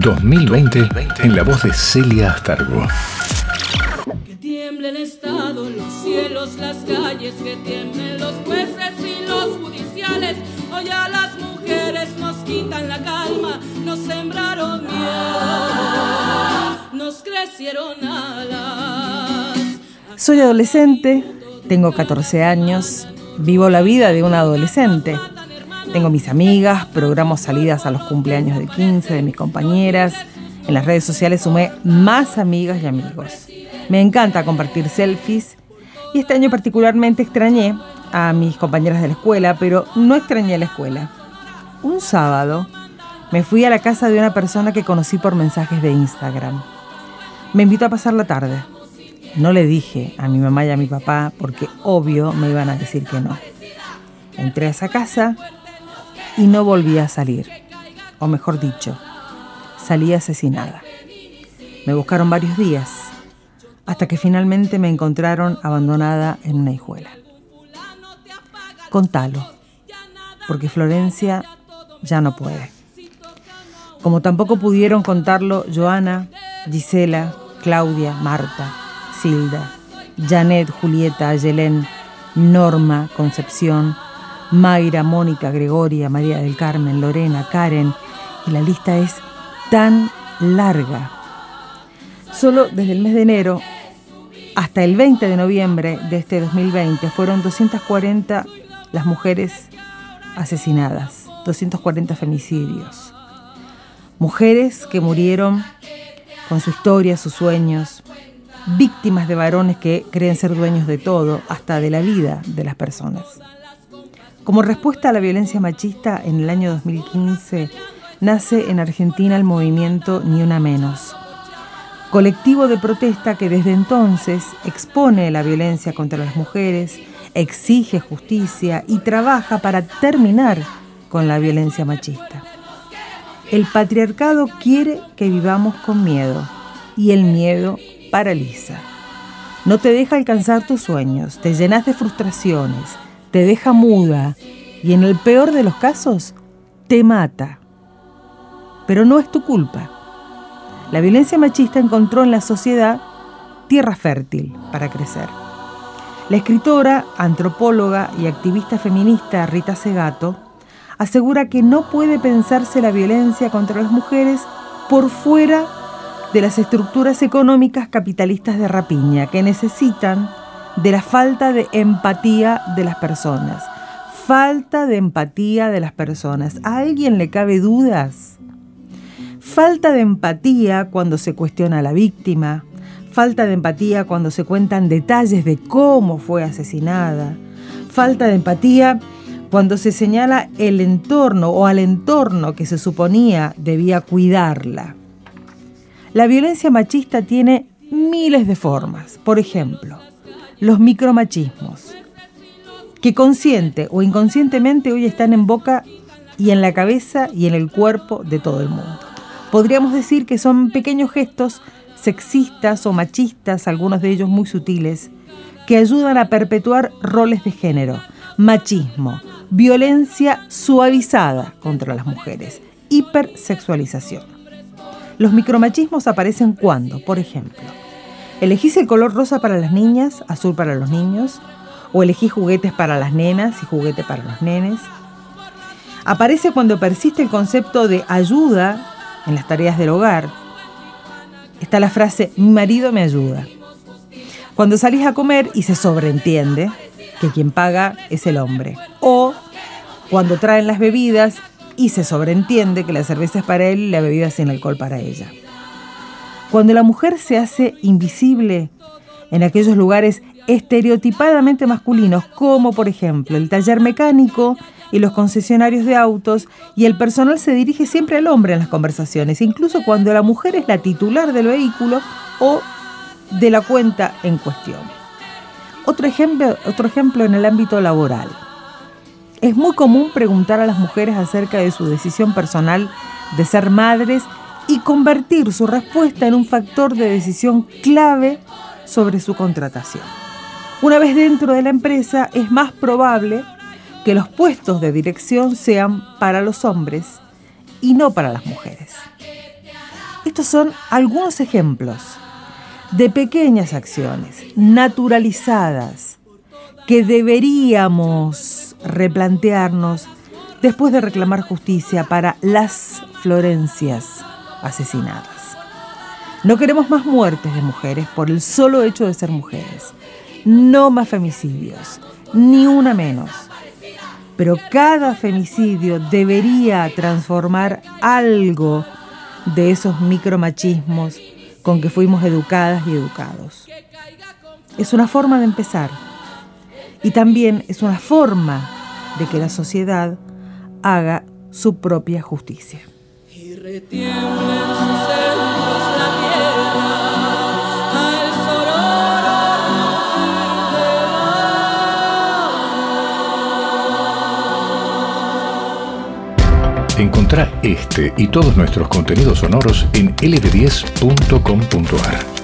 2020 en la voz de Celia Astargo. Que tiemblen estado los cielos, las calles, que tiemblen los jueces y los judiciales. Hoy a las mujeres nos quitan la calma, nos sembraron miedo, nos crecieron alas. Soy adolescente, tengo 14 años, vivo la vida de un adolescente. Tengo mis amigas, programo salidas a los cumpleaños de 15 de mis compañeras. En las redes sociales sumé más amigas y amigos. Me encanta compartir selfies y este año particularmente extrañé a mis compañeras de la escuela, pero no extrañé la escuela. Un sábado me fui a la casa de una persona que conocí por mensajes de Instagram. Me invitó a pasar la tarde. No le dije a mi mamá y a mi papá porque obvio me iban a decir que no. Entré a esa casa y no volví a salir. O mejor dicho, salí asesinada. Me buscaron varios días, hasta que finalmente me encontraron abandonada en una hijuela. Contalo, porque Florencia ya no puede. Como tampoco pudieron contarlo Joana, Gisela, Claudia, Marta, Silda, Janet, Julieta, Ayelén, Norma, Concepción, Mayra, Mónica, Gregoria, María del Carmen, Lorena, Karen, y la lista es tan larga. Solo desde el mes de enero hasta el 20 de noviembre de este 2020 fueron 240 las mujeres asesinadas, 240 femicidios. Mujeres que murieron con su historia, sus sueños, víctimas de varones que creen ser dueños de todo, hasta de la vida de las personas. Como respuesta a la violencia machista, en el año 2015 nace en Argentina el movimiento Ni Una Menos, colectivo de protesta que desde entonces expone la violencia contra las mujeres, exige justicia y trabaja para terminar con la violencia machista. El patriarcado quiere que vivamos con miedo y el miedo paraliza. No te deja alcanzar tus sueños, te llenas de frustraciones, te deja muda y en el peor de los casos, te mata. Pero no es tu culpa. La violencia machista encontró en la sociedad tierra fértil para crecer. La escritora, antropóloga y activista feminista Rita Segato asegura que no puede pensarse la violencia contra las mujeres por fuera de las estructuras económicas capitalistas de rapiña que necesitan de la falta de empatía de las personas. Falta de empatía de las personas. ¿A alguien le cabe dudas? Falta de empatía cuando se cuestiona a la víctima. Falta de empatía cuando se cuentan detalles de cómo fue asesinada. Falta de empatía cuando se señala el entorno o al entorno que se suponía debía cuidarla. La violencia machista tiene miles de formas. Por ejemplo, los micromachismos, que consciente o inconscientemente hoy están en boca y en la cabeza y en el cuerpo de todo el mundo. Podríamos decir que son pequeños gestos sexistas o machistas, algunos de ellos muy sutiles, que ayudan a perpetuar roles de género, machismo, violencia suavizada contra las mujeres, hipersexualización. Los micromachismos aparecen cuando, por ejemplo, ¿Elegís el color rosa para las niñas, azul para los niños? ¿O elegís juguetes para las nenas y juguete para los nenes? Aparece cuando persiste el concepto de ayuda en las tareas del hogar. Está la frase, mi marido me ayuda. Cuando salís a comer y se sobreentiende que quien paga es el hombre. O cuando traen las bebidas y se sobreentiende que la cerveza es para él y la bebida sin alcohol para ella. Cuando la mujer se hace invisible en aquellos lugares estereotipadamente masculinos, como por ejemplo el taller mecánico y los concesionarios de autos, y el personal se dirige siempre al hombre en las conversaciones, incluso cuando la mujer es la titular del vehículo o de la cuenta en cuestión. Otro ejemplo, en el ámbito laboral. Es muy común preguntar a las mujeres acerca de su decisión personal de ser madres y convertir su respuesta en un factor de decisión clave sobre su contratación. Una vez dentro de la empresa es más probable que los puestos de dirección sean para los hombres y no para las mujeres. estos son algunos ejemplos de pequeñas acciones naturalizadas que deberíamos replantearnos después de reclamar justicia para las Florencias asesinadas. No queremos más muertes de mujeres por el solo hecho de ser mujeres. No más femicidios, ni una menos. Pero cada femicidio debería transformar algo de esos micromachismos con que fuimos educadas y educados. Es una forma de empezar y también es una forma de que la sociedad haga su propia justicia. Encontrá este y todos nuestros contenidos sonoros en ld10.com.ar.